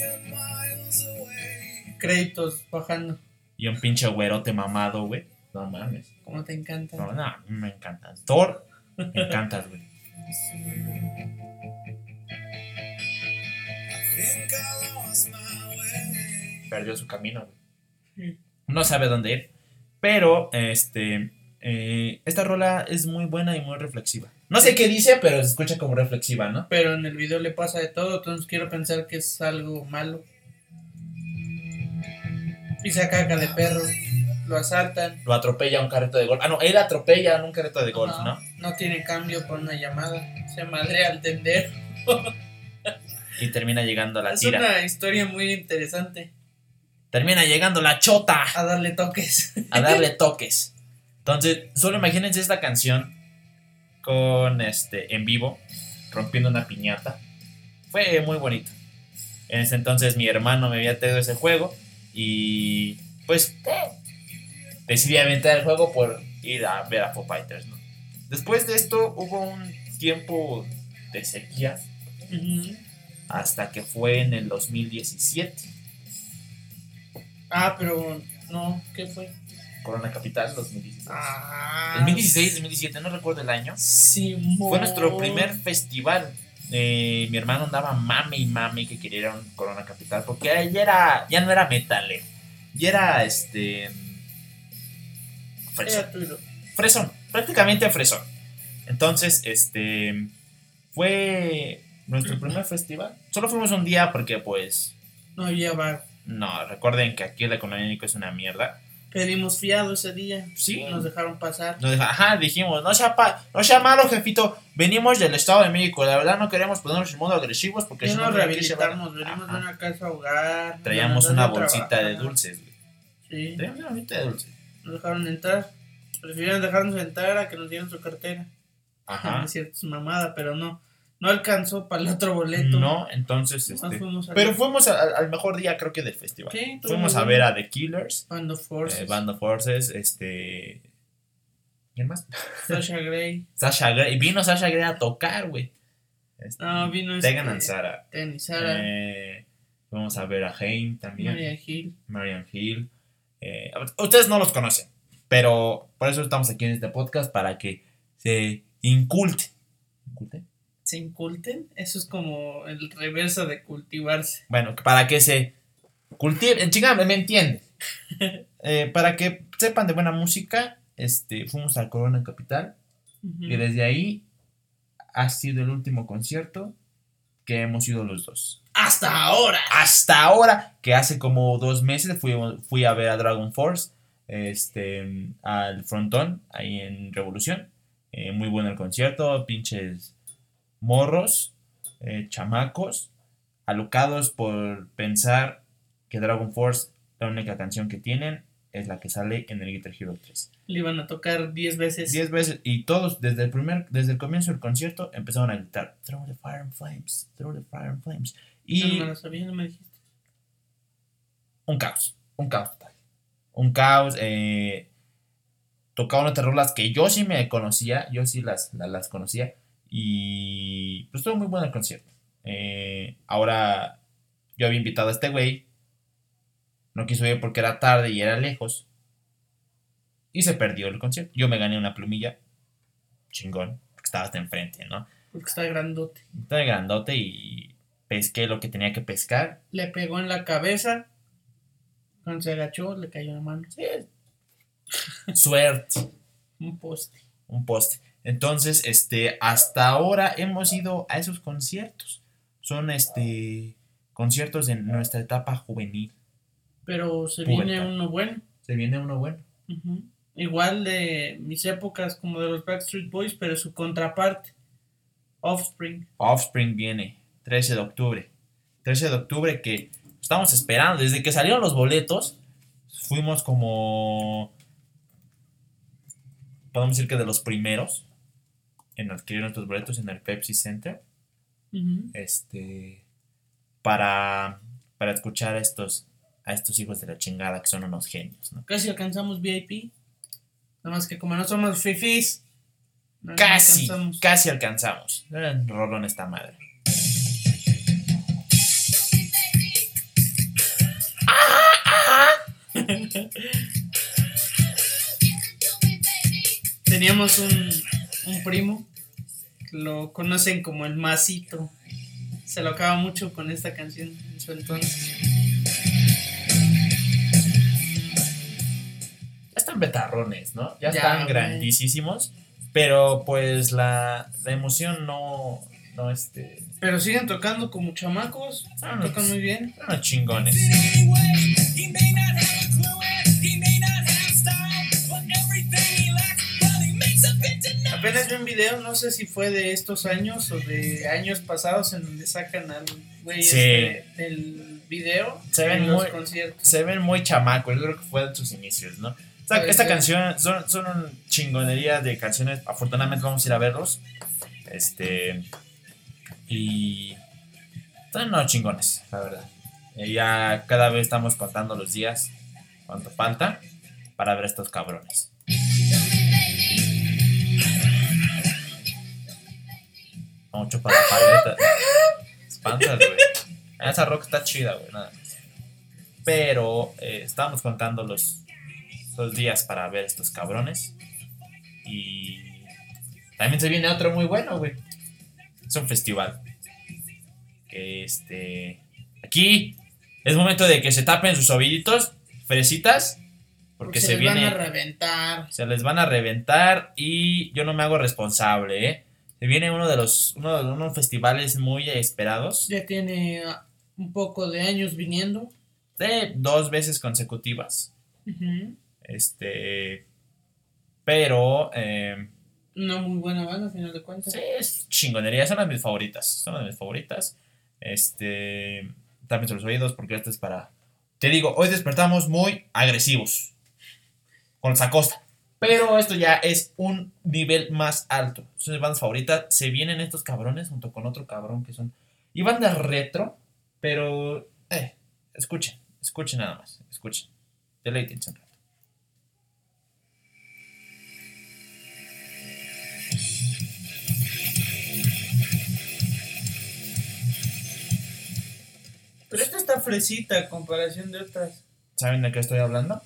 créditos bajando. Y un pinche güerote mamado, güey. No mames. Como te encanta. No, no, me encantas. Thor, me encantas, güey. Perdió su camino, güey. No sabe dónde ir. Pero, este. eh, esta rola es muy buena y muy reflexiva. No sé qué dice, pero se escucha como reflexiva, ¿no? Pero en el video le pasa de todo, entonces quiero pensar que es algo malo. Pisa caca de perro, lo asaltan. Lo atropella un carreto de golf. Ah, no, él atropella un carreto de golf, ¿no? No tiene cambio por una llamada. Se madrea al tender. Y termina llegando la Es tira. una historia muy interesante. Termina llegando la chota. A darle toques. a darle toques. Entonces, solo imagínense esta canción con este en vivo, rompiendo una piñata. Fue muy bonito. En ese entonces mi hermano me había traído ese juego y pues decidí aventar el juego por ir a ver a Foo Fighters. ¿no? Después de esto hubo un tiempo de sequía hasta que fue en el 2017. Ah, pero no, ¿qué fue? Corona Capital 2016. Ah, 2016, 2017, no recuerdo el año. Simón. Fue nuestro primer festival eh, mi hermano andaba mame y mame que quería ir a un Corona Capital porque ya era, ya no era metal, eh, ya era este fresón, Era fresón, prácticamente fresón. Entonces, este fue nuestro primer festival. Solo fuimos un día porque pues No había bar. No, recuerden que aquí el económico es una mierda. Pedimos fiado ese día. Sí. Nos dejaron pasar. Nos deja- ajá, dijimos, no sea, pa- no sea malo, jefito. Venimos del Estado de México. La verdad, no queremos ponernos en modo agresivos porque si no, nos rehabilitamos. Venimos de una casa hogar. Traíamos una a bolsita de dulces, güey. Sí. Traíamos una bolsita de dulces. Nos dejaron entrar. Prefirieron dejarnos entrar a que nos dieran su cartera. Ajá. Es cierto, es mamada, pero no. No alcanzó para el otro boleto. No, entonces, Nomás este. fuimos a Pero fuimos al, al mejor día, creo que del festival. Sí, Fuimos a ver a The Killers, Band of Forces. eh, Band of Forces, este. ¿Quién más? Sasha Grey. Sasha Grey. Vino Sasha Grey a tocar, güey. Este, No, vino este. Tegan and Sara. Tenny Sara. Eh, vamos a ver a Haim también. Maria Hill. Marian Hill. Eh, ustedes no los conocen, pero por eso estamos aquí en este podcast para que se inculte. ¿Inculte? ¿Se inculten? Eso es como el reverso de cultivarse. Bueno, para que se cultiven. Chica, me entiende. Eh, para que sepan de buena música, este, fuimos al Corona Capital y desde ahí ha sido el último concierto que hemos ido los dos. ¡Hasta ahora! hasta ahora, que hace como dos meses fui, fui a ver a Dragon Force este, al frontón, ahí en Revolución. Eh, muy bueno el concierto, pinches morros, eh, chamacos, alocados por pensar que Dragon Force, la única canción que tienen, es la que sale en el Guitar Hero 3. Le iban a tocar 10 veces. Diez veces, y todos desde el primer, desde el comienzo del concierto empezaron a gritar, Throw the fire and flames, throw the fire and flames. Y no lo sabía, no me dijiste. un caos, un caos total. Un caos. Eh, tocaban otras rolas que yo sí me conocía, yo sí las, la- las, conocía. Y pues estuvo muy bueno el concierto. Eh, ahora yo había invitado a este güey. No quiso ir porque era tarde y era lejos. Y se perdió el concierto. Yo me gané una plumilla. Chingón. Porque estaba hasta enfrente, ¿no? Porque está grandote. Estaba grandote y pesqué lo que tenía que pescar. Le pegó en la cabeza. Cuando se agachó, le cayó la mano. Sí. Suerte. Un poste. un poste. Entonces, este, hasta ahora hemos ido a esos conciertos. Son este conciertos en nuestra etapa juvenil. Pero se viene uno bueno. Se viene uno bueno. Igual de mis épocas como de los Backstreet Boys, pero su contraparte. Offspring. Offspring viene 13 de octubre. 13 de octubre que estamos esperando. Desde que salieron los boletos, fuimos como. Podemos decir que de los primeros en adquirir nuestros boletos en el Pepsi Center. Este para para escuchar a estos a estos hijos de la chingada que son unos genios, ¿no? Casi alcanzamos VIP. Nada más que como no somos fifis. no- Casi, alcanzamos. casi alcanzamos. Rolón esta madre. Teníamos un, un primo. que Lo conocen como el Masito. Se lo acaba mucho con esta canción en su entonces. Ya están betarrones, ¿no? Ya, Ya, están grandísimos, pero pues la, la emoción no no este Pero siguen tocando como chamacos. Ah, tocan muy bien. chingones. Apenas vi un video, no sé si fue de estos años o de años pasados, en donde sacan al güey Sí. este del video Se en ven los muy- conciertos. Se ven muy chamacos, yo creo que fue de sus inicios, ¿no? Esta, canción son, son un chingonería de canciones. Afortunadamente vamos a ir a verlos. Este. Y. Son unos chingones, la verdad. Ya cada vez estamos contando los días, cuánto falta, para ver a estos cabrones. Mucho para la paleta. Espantas, güey. Esa rock está chida, güey, nada más. Pero eh, estábamos contando los, los días para ver estos cabrones. Y también se viene otro muy bueno, güey. Es un festival. que este. Aquí es momento de que se tapen sus ovillitos, fresitas, porque se, les viene. van a reventar. Se les van a reventar y yo no me hago responsable, ¿eh? Se viene uno de los uno de unos festivales muy esperados Ya tiene ah, un poco de años viniendo. de dos veces consecutivas. Este, pero eh, Una muy buena banda, a final de cuentas. sí, es chingonería, son las mis favoritas, son las mis favoritas. Este, tapen los oídos porque esto es para te digo, hoy despertamos muy agresivos con Sacosta. Pero esto ya es un nivel más alto. Son mis bandas favoritas. Se vienen estos cabrones junto con otro cabrón que son. Y banda retro, pero. Eh, escuchen, escuchen nada más. Escuchen. Deleítense un rato. Pero esta está fresita a comparación de otras. ¿Saben de qué estoy hablando?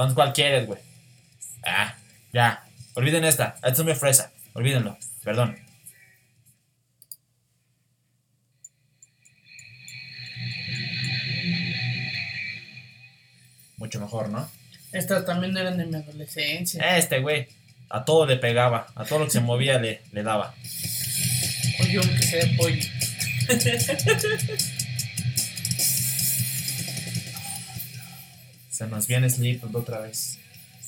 Entonces, ¿cuál quieres, güey? Ah, ya. Olviden esta. Esta es muy fresa. Olvídenlo. Perdón. Mucho mejor, ¿no? Estas también eran de mi adolescencia. Este, güey. A todo le pegaba. A todo lo que se movía le, le daba. Oye, aunque sea pollo. Se nos viene Slipknot otra vez.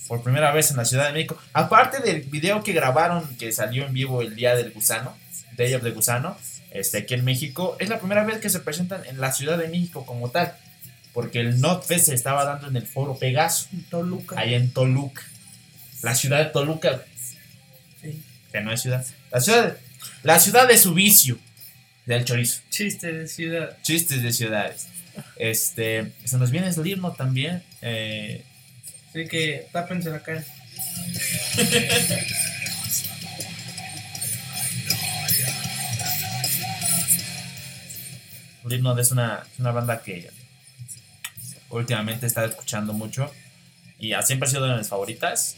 Por primera vez en la Ciudad de México. Aparte del video que grabaron que salió en vivo el día del gusano, Day of the Gusano, este, aquí en México, es la primera vez que se presentan en la Ciudad de México como tal. Porque el NotFest se estaba dando en el foro Pegaso, En Toluca. allá en Toluca. La ciudad de Toluca, Sí. que no es ciudad. La ciudad, la ciudad de su vicio, del chorizo. Chiste de ciudad. Chistes de ciudades. Este, se nos viene Slipknot también. Eh, Así que tápense la cara. Slipknot es una, es una banda que últimamente he estado escuchando mucho y ha- siempre ha sido de mis favoritas.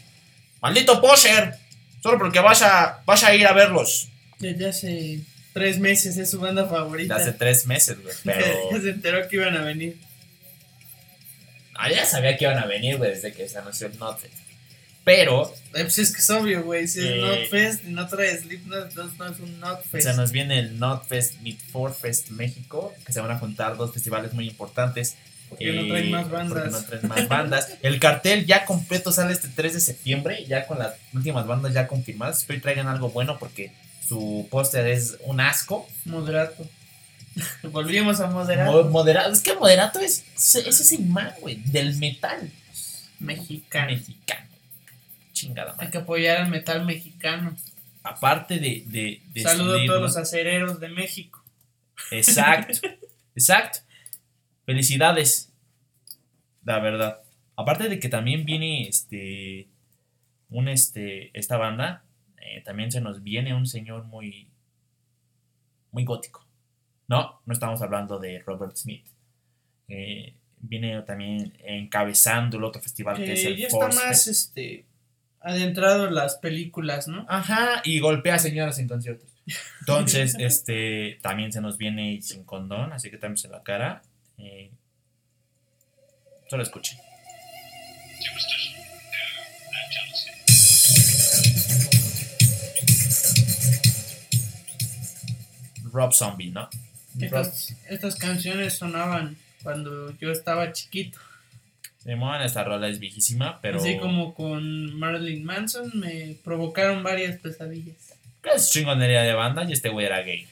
¡Maldito Posher! Solo porque vas a, vas a ir a verlos. Desde hace tres meses es su banda favorita. hace tres meses, güey. Pero se enteró que iban a venir. ah, ya sabía que iban a venir, güey, desde que se anunció el Note. Pero Eh, Pues es que es obvio, güey. Si es Eh. Notfest y no trae Slipknot, entonces no es un Notfest. se nos viene el Notfest Meet Fest México, que se van a juntar dos festivales muy importantes. Porque no traen más porque bandas. no traen más bandas. El cartel ya completo sale este 3 de septiembre, ya con las últimas bandas ya confirmadas. Espero y traigan algo bueno porque su póster es un asco. Moderato. Volvimos a Moderato. Mo- Moderato, es que Moderato es, es ese imán, güey, del metal Mexicano. mexicano. Chingada Hay madre. que apoyar al metal mexicano. Aparte de. de, de Saludo a todos los acereros de México. Exacto, exacto. Felicidades. La verdad. Aparte de que también viene este. Un este. Esta banda. Eh, también se nos viene un señor muy. Muy gótico. No, no estamos hablando de Robert Smith. Eh, viene también encabezando el otro festival que es el ya está Force más Fest. este adentrado en las películas, ¿no? Ajá, y golpea señoras en conciertos. Entonces, este, también se nos viene sin condón, así que también en la cara. Eh, solo escuchen. Rob Zombie, ¿no? Estas, estas canciones sonaban cuando yo estaba chiquito. Simón, esta rola es viejísima, pero Así como con Marilyn Manson me provocaron varias pesadillas. es chingonería de banda y este güey era gay.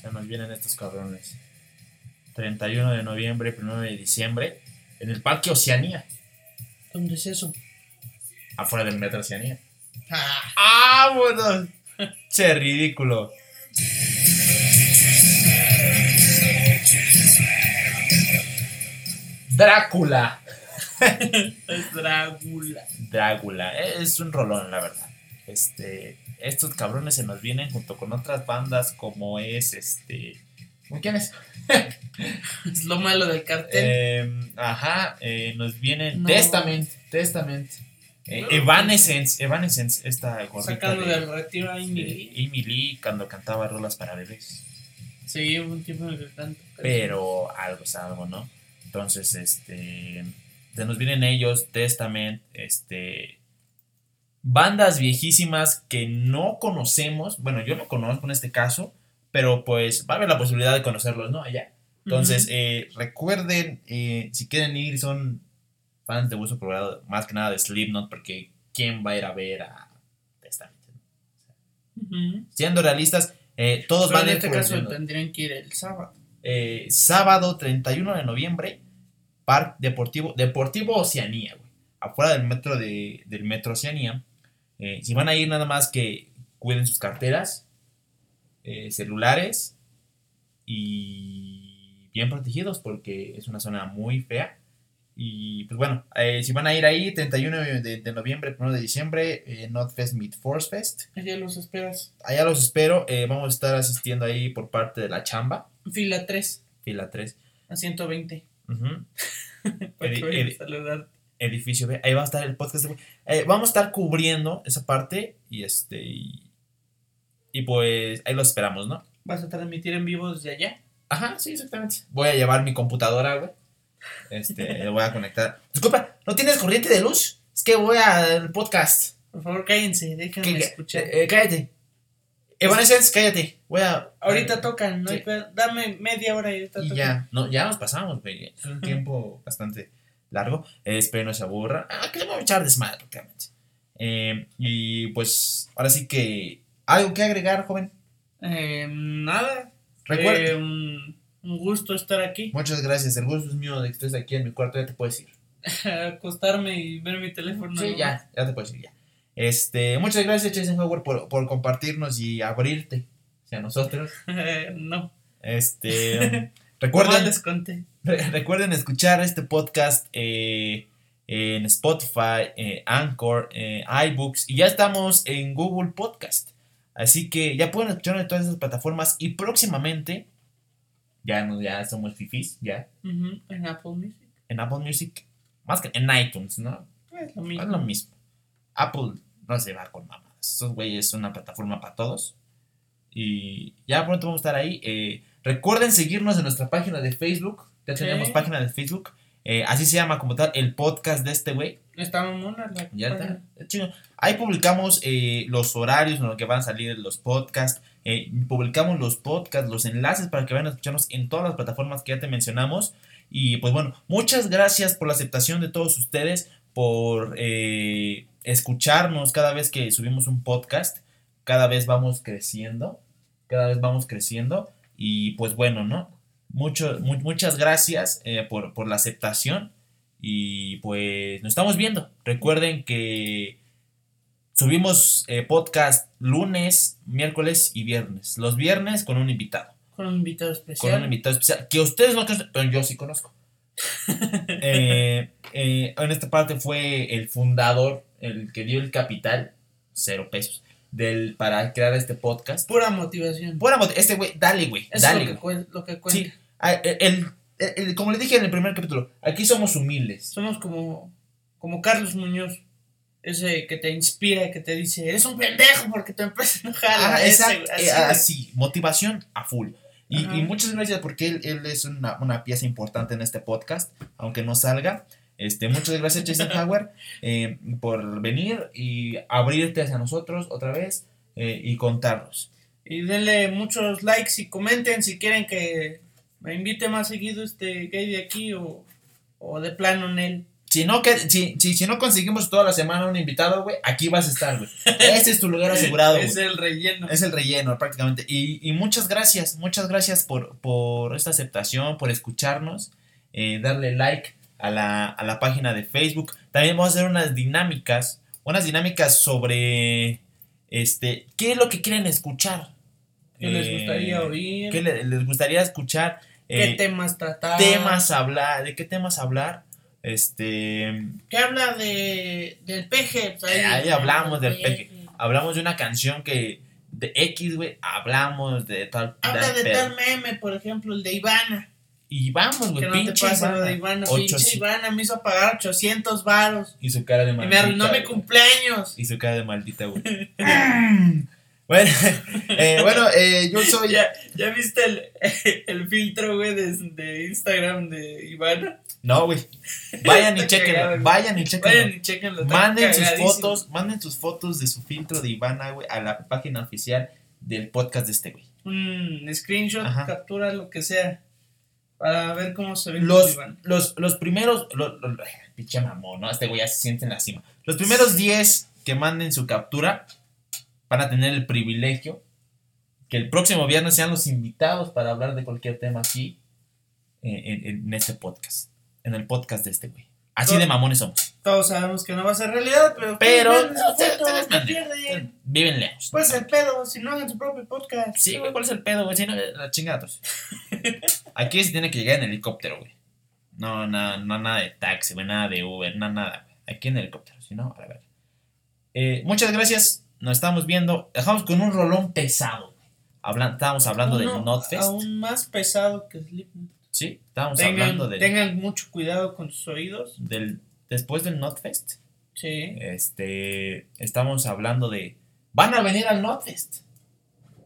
Se nos vienen estos cabrones. 31 de noviembre, 1 de diciembre, en el Parque Oceanía, ¿Dónde es eso? afuera del Metro Oceanía. Ah, ¡Ah, bueno! Che, ridículo. Drácula. es Drácula. Drácula. Es un rolón, la verdad. Este. estos cabrones se nos vienen junto con otras bandas como es este. ¿Con quién es? Es lo malo del cartel. Eh, ajá, eh, nos vienen No. Testament, Testament, eh, Evanescence, Evanescence, esta gorrita Sacando de, del retiro a Amy. Amy Lee cuando cantaba rolas para bebés. Sí, un tiempo en el que tanto. Pero algo es algo, ¿no? Entonces, este. Se nos vienen ellos, Testament, este. Bandas viejísimas que no conocemos. Bueno, yo no conozco en este caso. Pero pues va a haber la posibilidad de conocerlos, ¿no? Allá. Entonces, eh, recuerden, eh, si quieren ir, son fans de Hueso Colorado, más que nada de Slipknot, porque ¿quién va a ir a ver a Testament? Ujú. Siendo realistas, eh, todos Pero van en a ir este por el caso tendrían que ir el sábado. Eh, sábado 31 de noviembre, Parque Deportivo, Deportivo Oceanía, güey, afuera del metro de, del metro Oceanía. Eh, si van a ir nada más que cuiden sus carteras, eh, celulares y bien protegidos porque es una zona muy fea. Y pues bueno, eh, si van a ir ahí, 31 de, de noviembre, 1 de diciembre, eh, Notfest Meet Force Fest. Allá los esperas. Allá los espero, eh, vamos a estar asistiendo ahí por parte de la chamba, Fila 3 fila 3. a 120. Ujú. Para Edi- edi- saludar. edificio B. Ahí va a estar el podcast. de- eh, vamos a estar cubriendo esa parte y este y, y pues ahí lo esperamos, ¿no? Vas a transmitir en vivo desde allá. Ajá, sí, exactamente. Voy a llevar mi computadora, güey. Este, le voy a conectar. Disculpa, ¿no tienes corriente de luz? Es que voy al podcast. Por favor, cállense, déjenme ¿Qué- escuchar. eh, eh, cállate. Evanescence, cállate. Voy a. ahorita tocan, no sí. Dame media hora y ahorita Y tocan. ya, no, ya nos pasamos, güey. Es un tiempo bastante largo. Eh, espero no se aburra. Ah, que le vamos a echar desmadre, prácticamente. Eh, y pues, ahora sí que. ¿Algo que agregar, joven? Eh, nada. Recuerda. Eh, un, un gusto estar aquí. Muchas gracias. El gusto es mío de que estés aquí en mi cuarto. Ya te puedes ir. Acostarme y ver mi teléfono. Sí, ya, ya te puedes ir, ya. Este, muchas gracias, Eisenhower, por, por compartirnos y abrirte hacia nosotros. No. Este, recuerden, les conté. Re- Recuerden escuchar este podcast eh, en Spotify, eh, Anchor, eh, iBooks y ya estamos en Google Podcast. Así que ya pueden escuchar en todas esas plataformas y próximamente, ya, no, ya somos fifis, ya, En Apple Music. en Apple Music, más que en iTunes, ¿no? Es lo Es mismo. lo mismo. Apple no se va con mamadas. Esos güeyes son una plataforma para todos. Y ya pronto vamos a estar ahí. Eh, recuerden seguirnos en nuestra página de Facebook. Ya tenemos página de Facebook. Eh, así se llama como tal el podcast de este güey. Está mamona la Ya está. chido. Ahí publicamos eh, los horarios en los que van a salir los podcasts. eh, publicamos los podcasts, los enlaces para que vayan a escucharnos en todas las plataformas que ya te mencionamos. Y pues bueno, muchas gracias por la aceptación de todos ustedes, por eh, escucharnos cada vez que subimos un podcast. Cada vez vamos creciendo. Cada vez vamos creciendo. Y pues bueno, ¿no? Mucho, mu- muchas gracias por, por la aceptación. Y pues nos estamos viendo. Recuerden que subimos eh, podcast lunes, miércoles y viernes. Los viernes con un invitado. Con un invitado Con especial. un invitado especial. Que ustedes no conocen, pero yo sí conozco. Eh, eh, en esta parte fue el fundador, el que dio el capital, cero pesos, del, para crear este podcast. Pura motivación. Buena mot- este güey, dale, güey. Dale, lo que, lo que cuenta. Sí, ah, el- el- el- como les dije en el primer capítulo, aquí somos humildes. Somos como, como Carlos Muñoz. Ese que te inspira que te dice, eres un pendejo porque tu empresa no jala. Ah, exacto, así, eh, así, motivación a full. Y, y muchas gracias porque él, él es una, una pieza importante en este podcast, aunque no salga. Este, muchas gracias, Jason Howard, eh, por venir y abrirte hacia nosotros otra vez eh, y contarnos. Y denle muchos likes y comenten si quieren que me invite más seguido este gay de aquí o, o de plano en él. Si no, que, si, si, si no conseguimos toda la semana un invitado, güey, aquí vas a estar, güey. Ese es tu lugar asegurado, es el relleno. Es el relleno prácticamente. Y, y muchas gracias, muchas gracias por, por esta aceptación, por escucharnos, eh, darle like a la, a la página de Facebook. También vamos a hacer unas dinámicas, unas dinámicas sobre este, qué es lo que quieren escuchar. ¿Qué les Eh, gustaría oír? ¿Qué le- les gustaría escuchar? ¿Qué Eh, temas tratar? temas hablar, de qué temas hablar. Este, ¿Qué habla de, del peje? Pues Eh, ahí hablamos del peje. hablamos de una canción que de X, güey, hablamos de tal. Habla de tal meme, por ejemplo, el de Ivana. Y vamos, güey, no te pinche pasa lo Ivana. de Ivana. Pinche Ivana me hizo pagar 800 varos. Y su cara de Y maldita. me arruinó mi cumpleaños. Y su cara de maldita, güey. bueno, eh, bueno eh, yo soy. ¿Ya, ¿Ya viste el, el filtro, güey, de, de Instagram de Ivana? No, güey. Vayan y güey. Vayan y. Vayan y chequenlo. Manden sus fotos, manden sus fotos de su filtro de Ivana, güey, a la página oficial del podcast de este güey. Un screenshot, Ajá. captura, lo que sea. Para ver cómo se ve Los, los, los primeros, los, los- pinche mamón, ¿no? Este güey ya se siente en la cima. Los primeros 10 que manden su captura van a tener el privilegio que el próximo viernes sean los invitados para hablar de cualquier tema aquí eh, en, en este podcast. En el podcast de este güey. Así de mamones somos. Todos sabemos que no va a ser realidad, pero. Pero. Viven lejos. Pues el pedo, si no hagan su propio podcast. Sí, güey, ¿cuál es el pedo, güey? Si no, la chingada, pues. Aquí se tiene que llegar en helicóptero, güey. No, nada, no, nada de taxi, güey, nada de Uber, nada, nada. Aquí en helicóptero, si no, a verga. Eh, muchas gracias, nos estamos viendo. Dejamos con un rolón pesado, güey. Hablan, estábamos hablando Uno del Notfest. Aún más pesado que Slipknot. Sí, estábamos Tengan, hablando del, tengan mucho cuidado con sus oídos. del. Después del Notfest, Sí. este. Estamos hablando de. Van a venir al Notfest.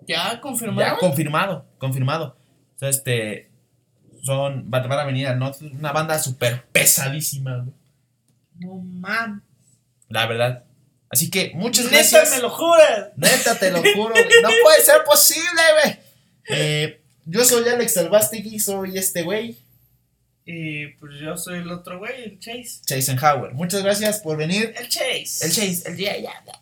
Ya confirmado. Ya confirmado, confirmado. O sea, este. Son. Van, van a venir al Notfest. Una banda súper pesadísima, güey. No mames. La verdad. Así que muchas Neta, gracias. me lo juras. Neta, te lo juro. No puede ser posible, güey. Eh, yo soy Alex Albastegui, soy este güey, Y pues yo soy el otro güey, el Chase. Eisenhower. Muchas gracias por venir. El Chase. El Chase, el día ya. ya,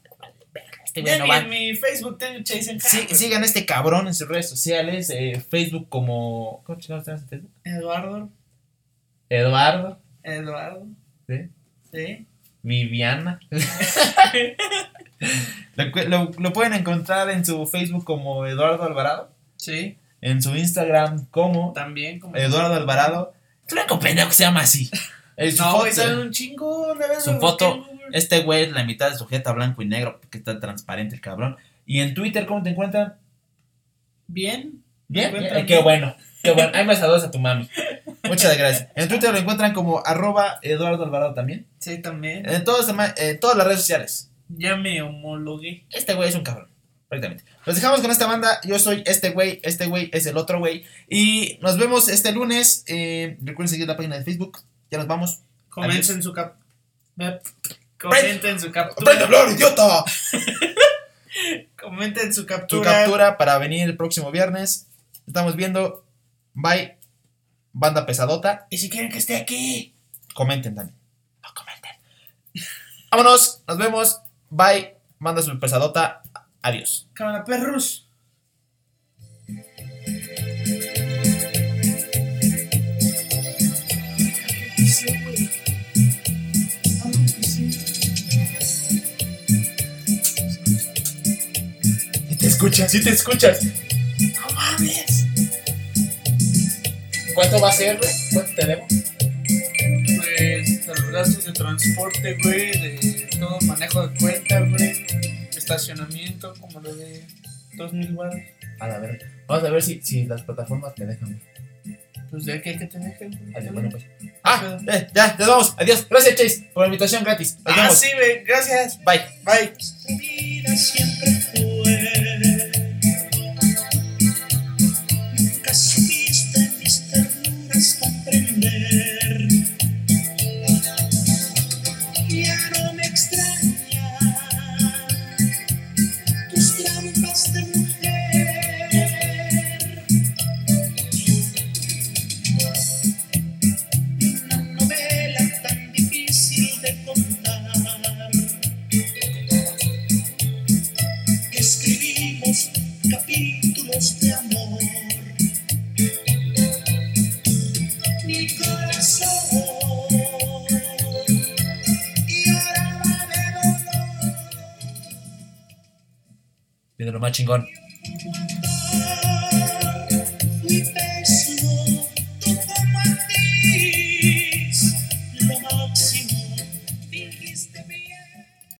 verga, Este güey Ya no va. en mi Facebook tengo Chase en Sí, sigan a este cabrón en sus redes sociales. eh, Facebook como. ¿Cómo chingados estás en Facebook? Eduardo. Eduardo. Eduardo. ¿sí? Sí. Viviana. lo, lo- lo pueden encontrar en su Facebook como Eduardo Alvarado. Sí. En su Instagram como También como. Eduardo Alvarado. Es un pendejo que se llama así. Eh, su No, foto- un chingo. su foto, este güey es la mitad de sujeta blanco y negro porque está transparente el cabrón. Y en Twitter, ¿cómo te encuentran? Bien. Bien, encuentran qué bueno, qué bueno. Ahí me saludas a tu mami. Muchas gracias. En Twitter lo encuentran como arroba Eduardo Alvarado también. Sí, también. En todas, las redes sociales. Ya me homologué. Este güey es un cabrón. Prácticamente. Los dejamos con esta banda. Yo soy este güey, este güey es el otro güey. Y nos vemos este lunes. Eh, recuerden seguir la página de Facebook. Ya nos vamos. Comenten su cap. Comenten su ¡Aprende a captura. hablar, idiota! Comenten su Tu captura. captura para venir el próximo viernes. Estamos viendo. Bye. Banda pesadota. Y si quieren que esté aquí. Comenten también. No comenten. Vámonos. Nos vemos. Bye. Banda super pesadota. Adiós. Cámara perros. Si te escuchas, si te escuchas. ¿Cuánto va a ser, güey? ¿Cuánto te debo? Pues los gastos de transporte, güey, de todo manejo de cuenta, güey, estacionamiento, como lo de 2000 baros. A la verga. Vamos a ver si, si las plataformas me dejan. güey. Pues de aquí hay que te dejen, güey. Adiós, bueno, pues. Ah, eh, ya, nos vamos. Adiós. Gracias, Chase, por la invitación gratis. Nos Ah, vemos. sí, güey, gracias. Bye. Bye. Chingón.